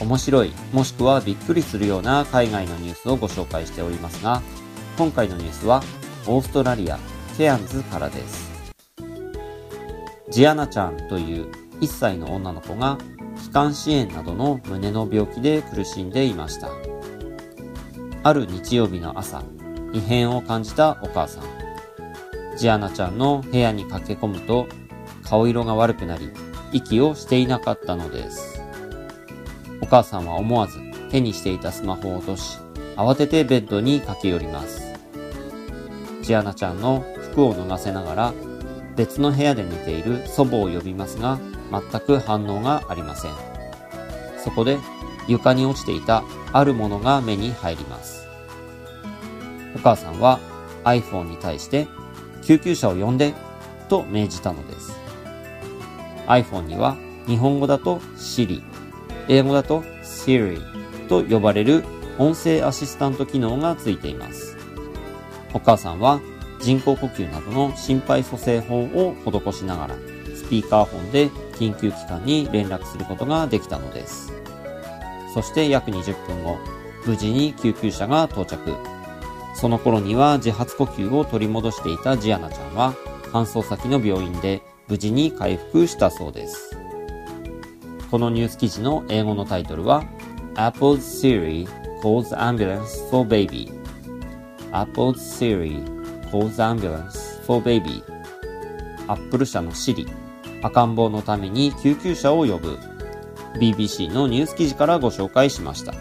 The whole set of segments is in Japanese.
面白いもしくはびっくりするような海外のニュースをご紹介しておりますが今回のニュースはオーストラリアケアンズからです。ジアナちゃんという1歳の女の子が気管支炎などの胸の病気で苦しんでいました。ある日曜日の朝異変を感じたお母さん。ジアナちゃんの部屋に駆け込むと顔色が悪くなり息をしていなかったのです。お母さんは思わず手にしていたスマホを落とし慌ててベッドに駆け寄ります。ジアナちゃんの服を脱がせながら別の部屋で寝ている祖母を呼びますが全く反応がありません。そこで床に落ちていたあるものが目に入ります。お母さんは iPhone に対して救急車を呼んでと命じたのです。iPhone には日本語だと Siri 英語だと Siri と呼ばれる音声アシスタント機能がついています。お母さんは人工呼吸などの心肺蘇生法を施しながらスピーカーフォンで緊急機関に連絡することができたのです。そして約20分後無事に救急車が到着。その頃には自発呼吸を取り戻していたジアナちゃんは搬送先の病院で無事に回復したそうです。このニュース記事の英語のタイトルは Apple's Siri calls ambulance for baby. Apple's Siri calls ambulance for baby. アップル社の Siri 赤ん坊のために救急車を呼ぶ。BBC のニュース記事からご紹介しました。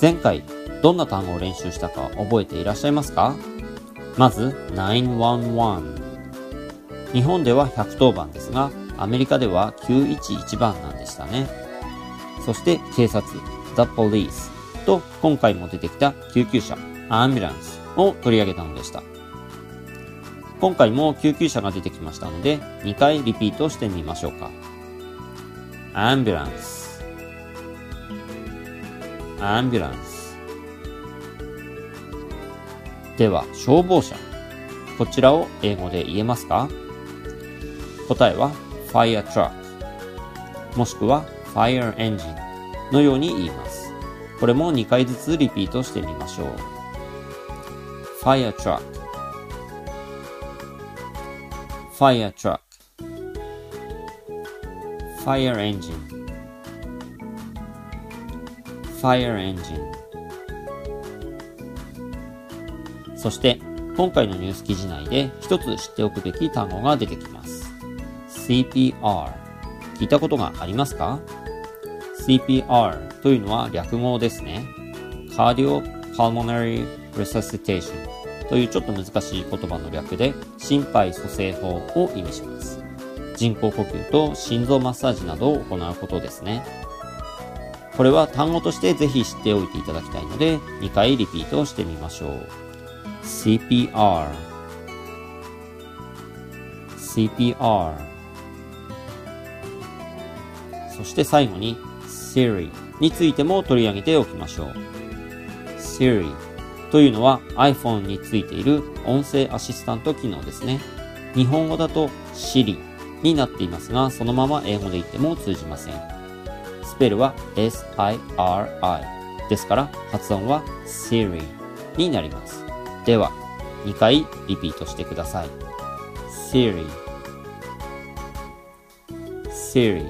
前回どんな単語を練習したか覚えていらっしゃいますか？まず911日本では110番ですがアメリカでは911番なんでしたね。そして警察 The Police と今回も出てきた救急車 Ambulance を取り上げたのでした。今回も救急車が出てきましたので2回リピートしてみましょうか。Ambulance Ambulance では消防車。こちらを英語で言えますか？答えは fire truck もしくは fire engine のように言います。これも2回ずつリピートしてみましょう。fire truck fire truck fire engine fire engine そして今回のニュース記事内で一つ知っておくべき単語が出てきます。CPR 聞いたことがありますか？CPR というのは略語ですね。Cardio Pulmonary Resuscitation というちょっと難しい言葉の略で心肺蘇生法を意味します。人工呼吸と心臓マッサージなどを行うことですね。これは単語としてぜひ知っておいていただきたいので2回リピートしてみましょう。CPR CPR そして最後に Siri についても取り上げておきましょう。Siri というのは iPhone についている音声アシスタント機能ですね。日本語だと Siri になっていますがそのまま英語で言っても通じません。スペルは S-I-R-I ですから発音は Siri になります。では2回リピートしてください。Siri Siri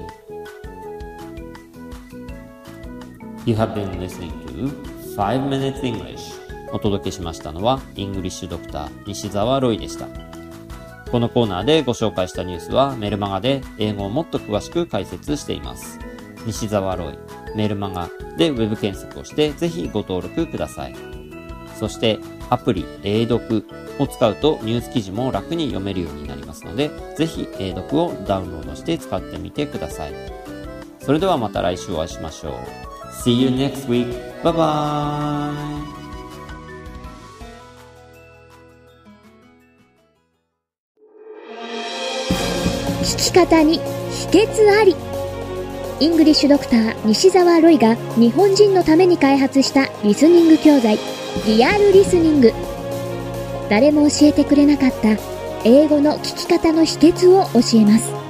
You have been listening to 5 Minutes English. お届けしましたのは English Doctor 西澤ロイでした。このコーナーでご紹介したニュースはメルマガで英語をもっと詳しく解説しています。西澤ロイメルマガでウェブ検索をしてぜひご登録ください。そしてアプリ英読を使うとニュース記事も楽に読めるようになりますのでぜひ英読をダウンロードして使ってみてください。それではまた来週お会いしましょう。See you next week. Bye bye. 聞き方に秘訣ありイングリッシュドクター西澤ロイが日本人のために開発したリスニング教材リアルリスニング誰も教えてくれなかった英語の聞き方の秘訣を教えます